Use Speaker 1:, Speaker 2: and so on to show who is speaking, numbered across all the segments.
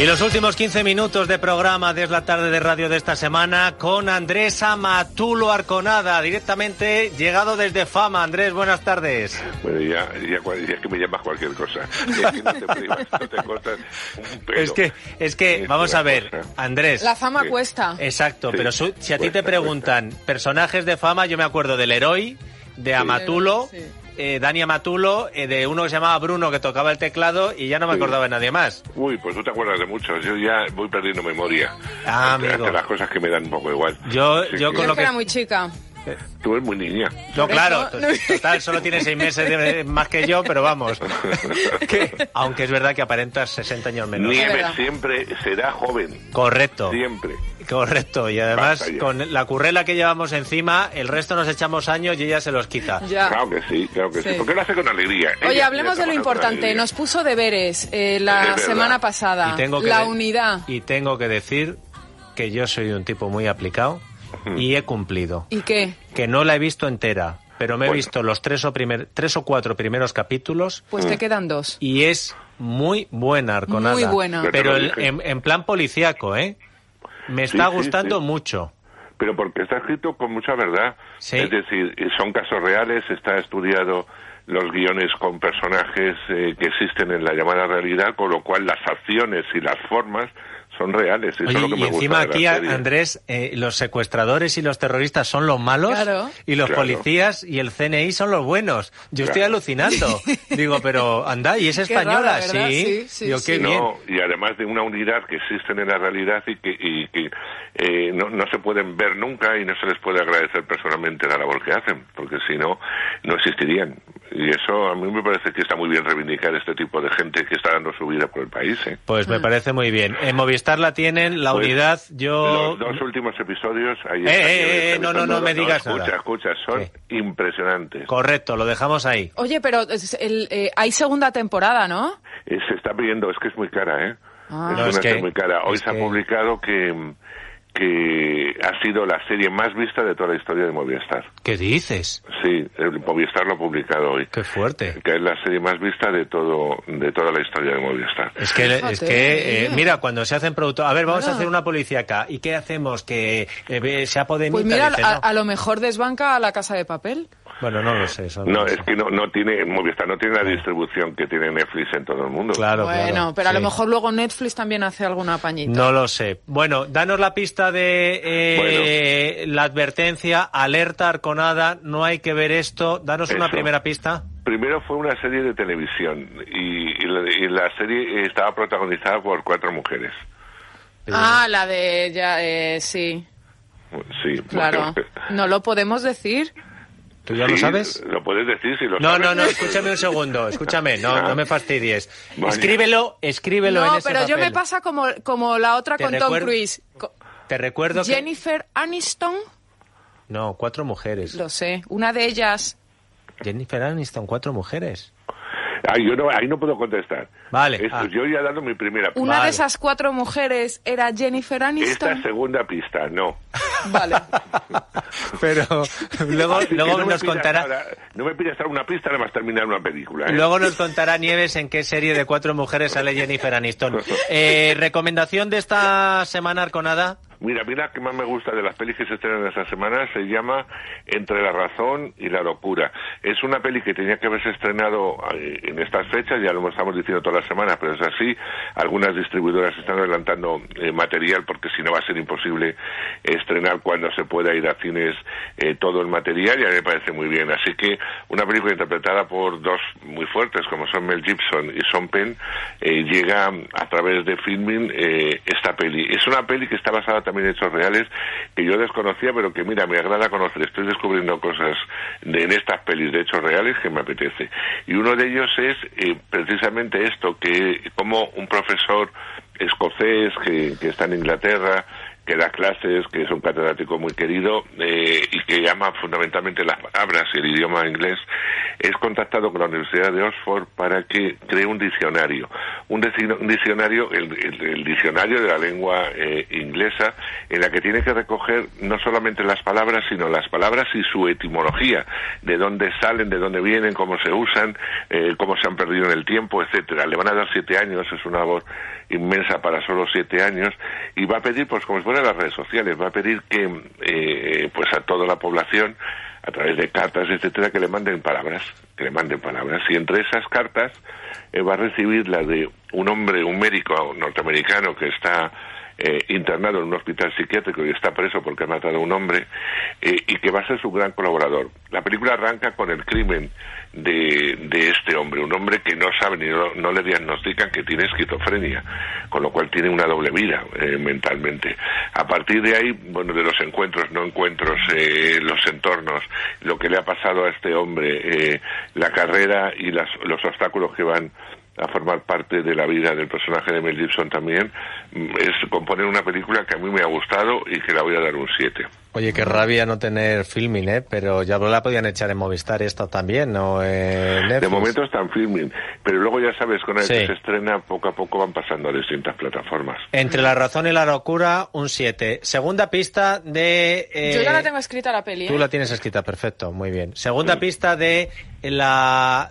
Speaker 1: Y los últimos 15 minutos de programa de Es la tarde de radio de esta semana con Andrés Amatulo Arconada, directamente llegado desde Fama. Andrés, buenas tardes.
Speaker 2: Bueno, ya, ya, ya es que me llamas cualquier cosa. Es que no te privas, no te cortas un pelo.
Speaker 1: Es que, es que,
Speaker 2: Es
Speaker 1: vamos a ver,
Speaker 2: cosa.
Speaker 1: Andrés.
Speaker 3: La fama
Speaker 2: Sí.
Speaker 3: cuesta.
Speaker 1: Exacto,
Speaker 2: Sí,
Speaker 1: pero su- si a ti te preguntan personajes de fama, yo me acuerdo del Heroi, de Amatulo,
Speaker 3: Sí.
Speaker 1: Eh, Dani Amatulo, eh, de uno que se llamaba Bruno que tocaba el teclado y ya no me
Speaker 2: Sí.
Speaker 1: acordaba de nadie más.
Speaker 2: Uy, pues tú te acuerdas de muchos. Yo ya voy perdiendo memoria.
Speaker 1: Ah,
Speaker 2: Ante-
Speaker 1: amigo.
Speaker 2: ante las cosas que me dan un poco igual.
Speaker 1: Yo-
Speaker 2: Así
Speaker 1: yo
Speaker 2: que
Speaker 1: con lo
Speaker 3: que era muy chica.
Speaker 2: Tú eres muy niña.
Speaker 1: No, claro, total, solo tiene seis meses de- más que yo, pero vamos. Que- aunque es verdad que aparentas 60 años menos.
Speaker 2: Nieve siempre será joven.
Speaker 1: Correcto,
Speaker 2: Siempre.
Speaker 1: Correcto. Y además, con la currela que llevamos encima, el resto nos echamos años y ella se los quita.
Speaker 3: Ya.
Speaker 2: Claro que sí, claro que sí.
Speaker 3: Sí.
Speaker 2: Porque lo hace con alegría.
Speaker 3: Oye,
Speaker 2: Ella-
Speaker 3: hablemos
Speaker 2: ella
Speaker 3: de lo importante. Nos puso deberes eh, la semana pasada.
Speaker 1: Y tengo que
Speaker 3: la unidad.
Speaker 1: Y tengo que decir que yo soy un tipo muy aplicado y he cumplido.
Speaker 3: ¿Y qué?
Speaker 1: Que no la he visto entera, pero me he
Speaker 2: Bueno.
Speaker 1: visto los tres o, primer, tres o cuatro primeros capítulos
Speaker 3: Pues te quedan dos.
Speaker 1: y es muy buena, Arconada.
Speaker 3: Muy buena.
Speaker 1: Pero el- en, en plan policíaco, ¿eh? Me está
Speaker 2: Sí,
Speaker 1: gustando
Speaker 2: sí.
Speaker 1: mucho.
Speaker 2: Pero porque está escrito con mucha verdad. Es decir, son casos reales, está estudiado los guiones con personajes eh, que existen en la llamada realidad, con lo cual las acciones y las formas son reales. Eso
Speaker 1: Oye,
Speaker 2: es lo que
Speaker 1: y
Speaker 2: me
Speaker 1: encima
Speaker 2: gusta
Speaker 1: aquí. Andrés, eh, los secuestradores y los terroristas son los malos
Speaker 3: Claro.
Speaker 1: y los
Speaker 2: Claro.
Speaker 1: policías y el CNI son los buenos. Yo estoy alucinando. Digo, pero anda, y es española, sí.
Speaker 3: Sí, sí,
Speaker 1: Digo, qué
Speaker 3: sí.
Speaker 1: bien.
Speaker 2: No, y además de una unidad que existen en la realidad y que, y que, eh, no, no se pueden ver nunca y no se les puede agradecer personalmente la labor que hacen, porque si no, no existirían. Y eso a mí me parece que está muy bien reivindicar este tipo de gente que está dando su vida por el país. ¿eh?
Speaker 1: Pues me parece muy bien. En Movistar la tienen, la
Speaker 2: Pues,
Speaker 1: unidad, yo...
Speaker 2: Los dos últimos episodios... Ahí
Speaker 1: Eh,
Speaker 2: está,
Speaker 1: eh, eh, no, no, no me digas
Speaker 2: escucha,
Speaker 1: nada.
Speaker 2: Escucha, son
Speaker 1: Sí.
Speaker 2: impresionantes.
Speaker 1: Correcto, lo dejamos ahí.
Speaker 3: Oye, pero es el, eh, hay segunda temporada, ¿no?
Speaker 2: Eh, se está pidiendo, es que es muy cara, ¿eh?
Speaker 3: Ah.
Speaker 2: es
Speaker 1: No,
Speaker 2: una
Speaker 1: es que-
Speaker 2: muy cara. Hoy se ha publicado que, que ha sido la serie más vista de toda la historia de Movistar.
Speaker 1: ¿Qué dices?
Speaker 2: Sí, el Movistar lo ha publicado hoy.
Speaker 1: Qué fuerte.
Speaker 2: Que es la serie más vista de todo de toda la historia de Movistar.
Speaker 1: Es que, es que eh, mira, cuando se hacen productos... A ver, vamos a hacer una policía acá. ¿Y qué hacemos? Que eh, ve- sea podemita.
Speaker 3: Pues mira,
Speaker 1: Dice,
Speaker 3: a,
Speaker 1: no.
Speaker 3: a lo mejor desbanca a la casa de papel.
Speaker 1: Bueno, no lo sé. eso no
Speaker 2: No, es
Speaker 1: sé.
Speaker 2: que no, no tiene, Movistar no tiene la distribución que tiene Netflix en todo el mundo.
Speaker 1: Claro,
Speaker 3: bueno,
Speaker 1: claro,
Speaker 3: pero a lo
Speaker 1: sí.
Speaker 3: mejor luego Netflix también hace alguna pañita.
Speaker 1: No lo sé. Bueno, danos la pista de eh, la advertencia, alerta arconada, no hay que ver esto. Danos una primera pista.
Speaker 2: Primero fue una serie de televisión y, y la, y la serie estaba protagonizada por cuatro mujeres.
Speaker 3: Ah, la de ya, eh, sí,
Speaker 2: Sí,
Speaker 3: claro.
Speaker 2: bueno,
Speaker 3: ¿No lo podemos decir?
Speaker 1: ¿Tú ya lo sabes?
Speaker 2: Lo puedes decir si lo
Speaker 1: No,
Speaker 2: sabes.
Speaker 1: no, no, escúchame un segundo, escúchame, no,
Speaker 2: Ah.
Speaker 1: no me fastidies. Escríbelo, escríbelo en
Speaker 3: No,
Speaker 1: ese
Speaker 3: pero yo me pasa como, como la otra con Tom Cruise. Co-
Speaker 1: Te recuerdo que...
Speaker 3: Jennifer Aniston,
Speaker 1: No, cuatro mujeres.
Speaker 3: lo sé, una de ellas.
Speaker 1: Jennifer Aniston, cuatro mujeres.
Speaker 2: Ay, yo no, ahí no puedo contestar.
Speaker 1: Vale,
Speaker 2: Esto,
Speaker 1: ah.
Speaker 2: Yo ya he dado mi primera
Speaker 3: Una
Speaker 1: Vale.
Speaker 3: de esas cuatro mujeres era Jennifer
Speaker 2: Esta
Speaker 3: Aniston.
Speaker 2: segunda pista, no.
Speaker 3: Vale.
Speaker 1: Pero luego,
Speaker 2: Así
Speaker 1: luego
Speaker 2: no
Speaker 1: nos contará...
Speaker 2: ahora- no me pidas ahora una pista, nada más terminar una película. ¿eh?
Speaker 1: Luego nos contará Nieves en qué serie de cuatro mujeres sale Jennifer Aniston. Eh, ¿Recomendación de esta semana, Arconada?
Speaker 2: Mira, mira que más me gusta de las pelis que se estrenan esta semana, se llama Entre la razón y la locura. Es una peli que tenía que haberse estrenado eh, en estas fechas, ya lo estamos diciendo todas las semanas, pero es así. Algunas distribuidoras están adelantando eh, material porque si no va a ser imposible estrenar cuando se pueda ir a cines eh, todo el material y a mí me parece muy bien. Así que una película interpretada por dos muy fuertes como son Mel Gibson y Sean Penn eh, llega a través de filming eh, esta peli. Es una peli que está basada también hechos reales que yo desconocía pero que mira me agrada conocer. Estoy descubriendo cosas de, en estas pelis de hechos reales que me apetece. Y uno de ellos es eh, precisamente esto que como un profesor escocés que, que está en Inglaterra que da clases, que es un catedrático muy querido eh, y que llama fundamentalmente las palabras y el idioma inglés, es contactado con la Universidad de Oxford para que cree un diccionario. Un, diccionario, el, diccionario de la lengua eh, inglesa, en la que tiene que recoger no solamente las palabras, sino las palabras y su etimología, de dónde salen, de dónde vienen, cómo se usan, eh, cómo se han perdido en el tiempo, etcétera. Le van a dar siete años, es una labor inmensa para solo siete años, y va a pedir, pues como pone en las redes sociales, va a pedir que, eh, pues a toda la población, a través de cartas, etcétera, que le manden palabras, que le manden palabras. Y entre esas cartas eh, va a recibir la de un hombre, un médico norteamericano que está eh, internado en un hospital psiquiátrico y está preso porque ha matado a un hombre eh, y que va a ser su gran colaborador. La película arranca con el crimen de, de este hombre, un hombre que no sabe ni no, le diagnostican que tiene esquizofrenia, con lo cual tiene una doble vida eh, mentalmente. A partir de ahí, bueno, de los encuentros, no encuentros, los entornos, lo que le ha pasado a este hombre, la carrera y las, los obstáculos que van a formar parte de la vida del personaje de Mel Gibson también, es componer una película que a mí me ha gustado y que la voy a dar un 7.
Speaker 1: Oye, qué rabia no tener filming, ¿eh? Pero ya la podían echar en Movistar esto también, ¿no?
Speaker 2: de momento está en filming, pero luego ya sabes, con el que se estrena, poco a poco van pasando a distintas plataformas.
Speaker 1: Entre la razón y la locura, un 7. Segunda pista de...
Speaker 3: Eh, Yo ya la tengo escrita la peli.
Speaker 1: Tú ¿eh? la tienes escrita, perfecto, muy bien. Segunda pista de la,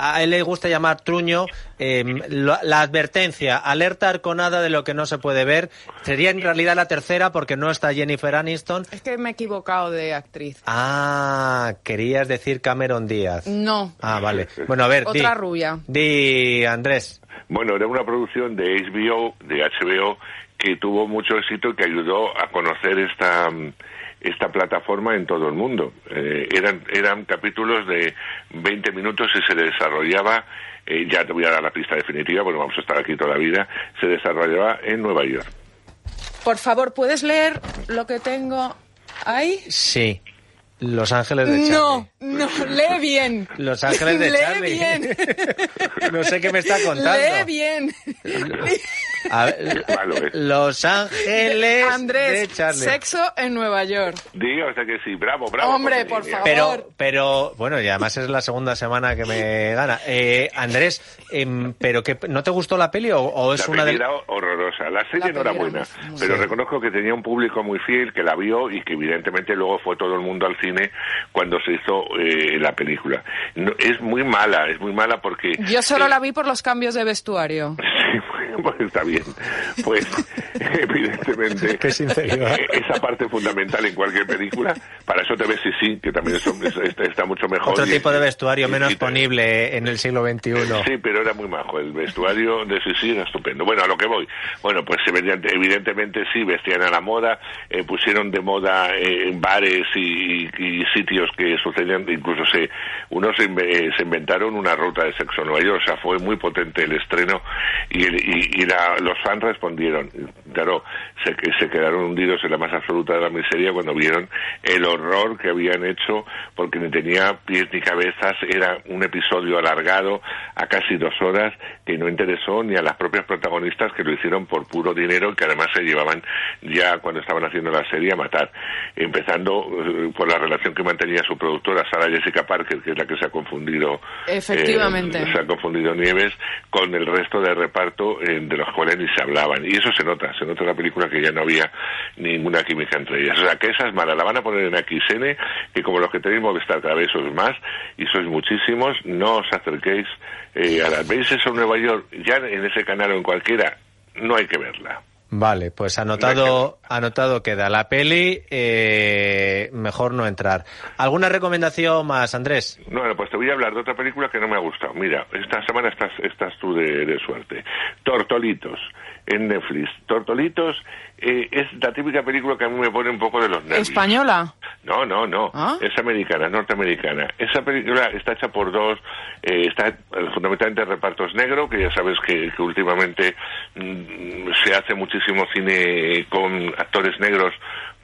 Speaker 1: A él le gusta llamar truño em, la, advertencia, alerta arconada de lo que no se puede ver. Sería en realidad la tercera porque no está Jennifer Aniston.
Speaker 3: Es que me he equivocado de actriz.
Speaker 1: Ah, querías decir Cameron Díaz.
Speaker 3: No.
Speaker 1: Ah, vale. Bueno, a ver.
Speaker 3: Otra rubia.
Speaker 1: Di, Andrés.
Speaker 2: Bueno, era una producción de HBO, de HBO, que tuvo mucho éxito y que ayudó a conocer esta esta plataforma en todo el mundo. Eh, eran, eran capítulos de 20 minutos y se desarrollaba, eh, ya te voy a dar la pista definitiva porque vamos a estar aquí toda la vida, se desarrollaba en Nueva York.
Speaker 3: Por favor, ¿puedes leer lo que tengo ahí?
Speaker 1: Sí. Los Ángeles de Charlie.
Speaker 3: No, no, lee bien.
Speaker 1: Los Ángeles de
Speaker 3: lee bien.
Speaker 1: no sé qué me está contando.
Speaker 3: Lee bien.
Speaker 1: Los Ángeles
Speaker 3: Andrés,
Speaker 1: de Charlie.
Speaker 3: sexo en Nueva York.
Speaker 2: Diga, o sea que sí, bravo, bravo.
Speaker 3: Hombre, por favor.
Speaker 1: Pero, pero, bueno, y además es la segunda semana que me gana. Eh, Andrés, em, ¿pero que no te gustó la peli o, es una
Speaker 2: de... era horrorosa. La serie no era buena, pero reconozco que tenía un público muy fiel que la vio y que evidentemente luego fue todo el mundo al cine cuando se hizo eh, la película. es muy mala, es muy mala porque...
Speaker 3: Yo solo la vi por los cambios de vestuario.
Speaker 2: Sí, pues está bien. Pues evidentemente eh, esa parte fundamental en cualquier película, para eso te ves sí, sí, que también está mucho mejor.
Speaker 1: Otro tipo de vestuario menos ponible en el siglo XXI.
Speaker 2: Sí, pero era muy majo. El vestuario de sí era estupendo. Bueno, a lo que voy. Bueno, pues evidentemente sí, vestían a la moda, eh, pusieron de moda eh, en bares y, sitios que sucedían, incluso se, unos se, se inventaron una ruta de sexo en Nueva York, o sea, fue muy potente el estreno y, y, los fans respondieron. Claro, se, se quedaron hundidos en la más absoluta de la miseria cuando vieron el horror que habían hecho, porque ni tenía pies ni cabezas, era un episodio alargado a casi dos horas que no interesó ni a las propias protagonistas que lo hicieron por puro dinero, que además se llevaban ya cuando estaban haciendo la serie a matar. Empezando eh, por la relación que mantenía su productora, Sara Jessica Parker, que es la que se ha confundido.
Speaker 3: Efectivamente.
Speaker 2: Eh, se ha confundido Nieves con el resto del reparto eh, de los cuales ni se hablaban. Y eso se nota, se nota en la película que ya no había ninguna química entre ellas. O sea, que esa es mala, la van a poner en XN, que como los que tenéis Movistar cada vez sois más, y sois muchísimos, no os acerquéis eh, a la... ¿Veis eso en Nueva York? Ya en ese canal o en cualquiera, no hay que verla.
Speaker 1: Vale, pues anotado, anotado queda. La peli, eh, mejor no entrar. ¿Alguna recomendación más, Andrés?
Speaker 2: No, pues te voy a hablar de otra película que no me ha gustado. Mira, esta semana estás, estás tú de, de suerte. Tortolitos en Netflix. Tortolitos eh, es la típica película que a mí me pone un poco de los nervios.
Speaker 3: ¿Española?
Speaker 2: No, no, no. ¿Ah? Es americana, norteamericana. Esa película está hecha por dos, eh, está eh, fundamentalmente repartos negros, que ya sabes que, últimamente mm, se hace muchísimo cine con actores negros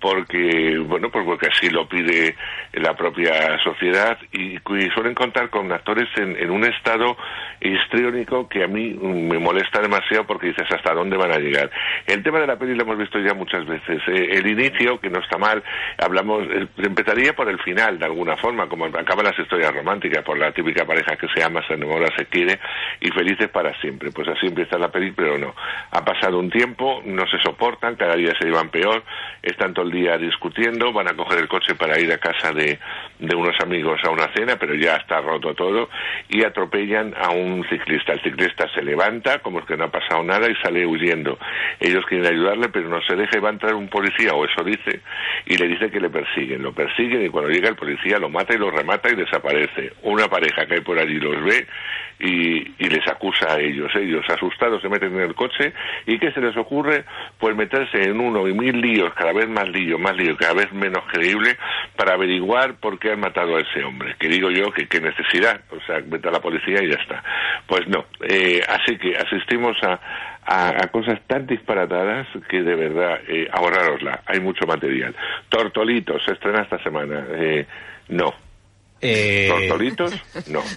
Speaker 2: porque, bueno, pues porque así lo pide la propia sociedad y, suelen contar con actores en, un estado histriónico que a mí me molesta demasiado porque dices hasta dónde van a llegar. El tema de la peli lo hemos visto ya muchas veces. Eh, el inicio, que no está mal, hablamos, eh, empezaría por el final de alguna forma, como acaban las historias románticas, por la típica pareja que se ama, se enamora, se quiere y felices para siempre. Pues así empieza la peli, pero no. Ha pasado un tiempo, no se soportan, cada día se llevan peor, están todo el día discutiendo, van a coger el coche para ir a casa de, de unos amigos a una cena, pero ya está roto todo, y atropellan a un ciclista. El ciclista se levanta, como que no ha pasado nada, y sale huyendo. Ellos quieren ayudarle, pero no se deja y va a entrar un policía, o eso dice, y le dice que le persiguen. Lo persiguen y cuando llega el policía lo mata y lo remata y desaparece. Una pareja que hay por allí los ve y, les acusa a ellos. Ellos, asustados, se meten en el coche y ¿qué se les ocurre? Pues meterse en uno y mil líos, cada vez más líos, más líos, cada vez menos creíble, para averiguar por qué han matado a ese hombre. Que digo yo que qué necesidad, o sea, mete a la policía y ya está. Pues no. Eh, así que asistimos a, a, cosas tan disparatadas que de verdad, eh, ahorrarosla. Hay mucho material. Tortolitos, se estrena esta semana. Eh, no, eh... No.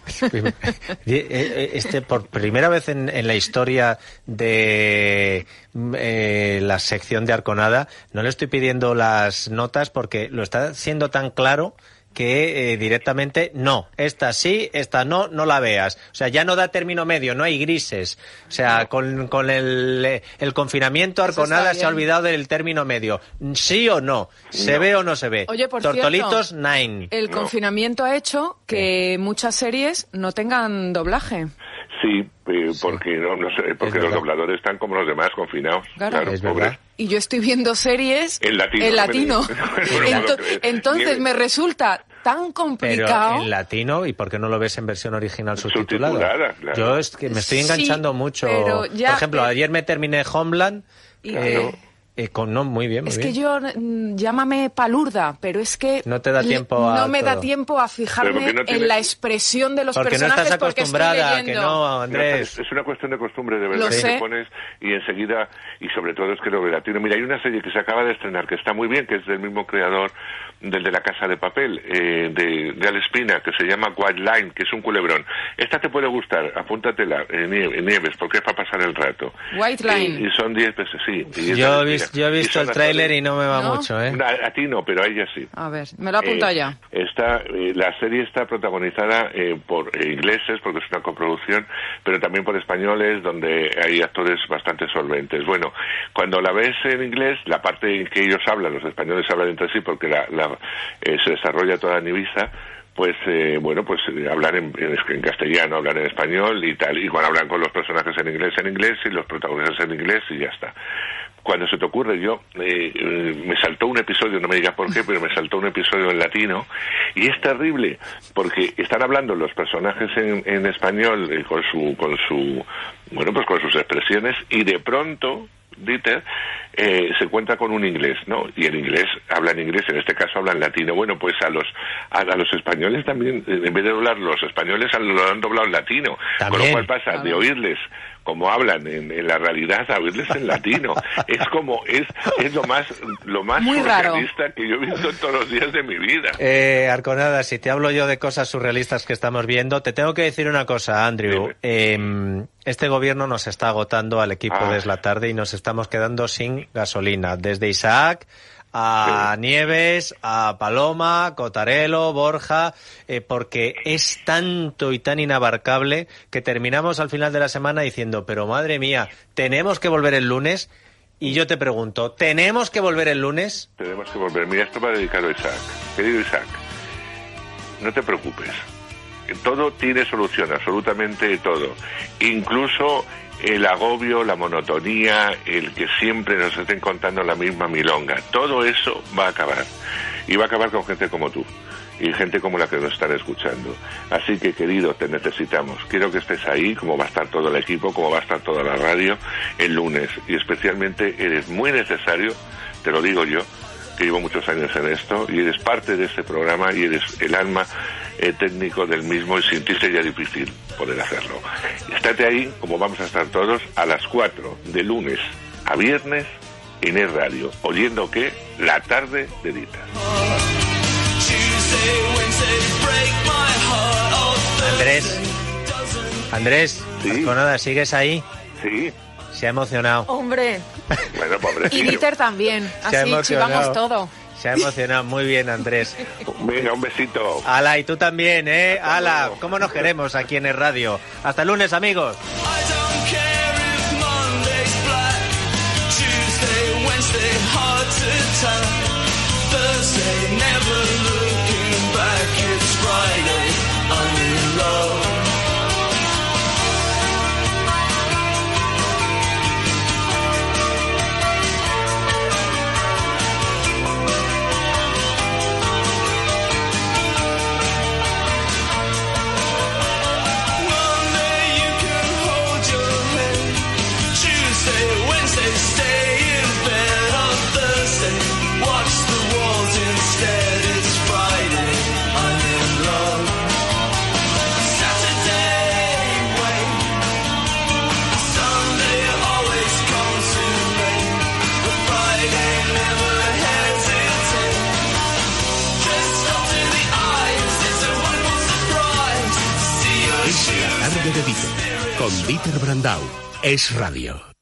Speaker 1: Eh, eh, este, por primera vez en, la historia de eh, la sección de Arconada, no le estoy pidiendo las notas porque lo está haciendo tan claro que eh, directamente no, esta sí, esta no, no la veas. O sea, ya no da término medio, no hay grises. O sea, con, con el, eh, el, confinamiento Arconada se ha olvidado del término medio. Sí o no, se ve o no se ve.
Speaker 3: Oye, por
Speaker 1: Tortolitos, nine.
Speaker 3: El confinamiento ha hecho que muchas series no tengan doblaje.
Speaker 2: Sí, porque no, no sé, porque los dobladores están como los demás confinados. Claro,
Speaker 1: es verdad.
Speaker 3: Y yo estoy viendo series
Speaker 2: en latino.
Speaker 3: En latino. entonces me resulta tan complicado.
Speaker 1: Pero en latino, ¿y por qué no lo ves en versión original subtitulada? Yo es que me estoy enganchando mucho. por ejemplo, ayer me terminé Homeland. Y, eh, eh, no, muy bien,
Speaker 3: es que yo, mm, llámame palurda, pero es que...
Speaker 1: No te da tiempo
Speaker 3: a No me da tiempo a fijarme en la expresión de los
Speaker 1: porque
Speaker 3: personajes
Speaker 1: no estás acostumbrada, que no, Andrés.
Speaker 2: es una cuestión de costumbre, de verdad, que pones y enseguida, y sobre todo es que lo latino... Mira, hay una serie que se acaba de estrenar que está muy bien, que es del mismo creador del de la Casa de Papel, eh, de, de Alespina, que se llama White Line, que es un culebrón. Esta te puede gustar, apúntatela, en Nieves, porque es para pasar el rato.
Speaker 3: White Line.
Speaker 2: Y, son 10 veces, sí.
Speaker 1: Yo, he visto el tráiler y no me va mucho, ¿eh?
Speaker 2: A, ti no, pero a ella sí.
Speaker 3: A ver, me lo apunta
Speaker 2: eh,
Speaker 3: ya.
Speaker 2: Está, eh, la serie está protagonizada eh, por ingleses, porque es una coproducción, pero también por españoles, donde hay actores bastante solventes. Bueno, cuando la ves en inglés, la parte en que ellos hablan, los españoles hablan entre sí, porque la eh, se desarrolla toda en Ibiza, pues eh, bueno, pues eh, hablar en, en, castellano, hablar en español y tal, y cuando hablan con los personajes en inglés, en inglés, y los protagonistas en inglés, y ya está. Cuando se te ocurre, yo, me saltó un episodio, no me digas por qué, pero me saltó un episodio en latino, y es terrible, porque están hablando los personajes en, en español con su, con su, bueno, pues con sus expresiones, y de pronto, Dieter, eh, se cuenta con un inglés, ¿no? Y el inglés habla en inglés, en este caso habla en latino. Bueno, pues a los a, los españoles también, en vez de doblar los españoles, lo han doblado en latino. Con lo cual pasa de oírles como hablan en, la realidad a oírles en latino. es como, es, es lo más, lo más surrealista que yo he visto todos los días de mi vida.
Speaker 1: Eh, Arconada, si te hablo yo de cosas surrealistas que estamos viendo, te tengo que decir una cosa, Andrew. Em, este gobierno nos está agotando al equipo ah. de la tarde y nos estamos quedando sin gasolina. Desde Isaac a Nieves, a Paloma, Cotarelo, Borja, eh, porque es tanto y tan inabarcable que terminamos al final de la semana diciendo, pero madre mía, tenemos que volver el lunes. Y yo te pregunto, ¿tenemos que volver el lunes?
Speaker 2: Tenemos que volver. Mira, esto va dedicado a Isaac. Querido Isaac, no te preocupes. Todo tiene solución, absolutamente todo. Incluso el agobio, la monotonía, el que siempre nos estén contando la misma milonga. Todo eso va a acabar. Y va a acabar con gente como tú y gente como la que nos están escuchando. Así que, querido, te necesitamos. Quiero que estés ahí, como va a estar todo el equipo, como va a estar toda la radio, el lunes. Y especialmente eres muy necesario, te lo digo yo, que llevo muchos años en esto, y eres parte de este programa y eres el alma eh, técnico del mismo y sin ti sería difícil poder hacerlo. Estate ahí, como vamos a estar todos, a las 4 de lunes a viernes en el radio. ¿Oyendo qué? La tarde de Dita.
Speaker 4: Andrés, Andrés,
Speaker 2: Sí.
Speaker 4: con nada, ¿sigues ahí?
Speaker 2: Sí.
Speaker 4: Se ha emocionado.
Speaker 3: Hombre,
Speaker 2: Bueno,
Speaker 3: y
Speaker 2: pobrecillo.
Speaker 3: Dieter también.
Speaker 4: Se ha
Speaker 3: Así
Speaker 4: emocionado.
Speaker 3: chivamos todo.
Speaker 4: Se ha emocionado. Muy bien, Andrés.
Speaker 2: Venga, un besito.
Speaker 4: Ala, y tú también, ¿eh?
Speaker 2: Hasta
Speaker 4: Ala,
Speaker 2: luego.
Speaker 4: ¿cómo nos queremos aquí en el radio? Hasta el lunes, amigos.
Speaker 5: Con Dieter Brandau. Es radio.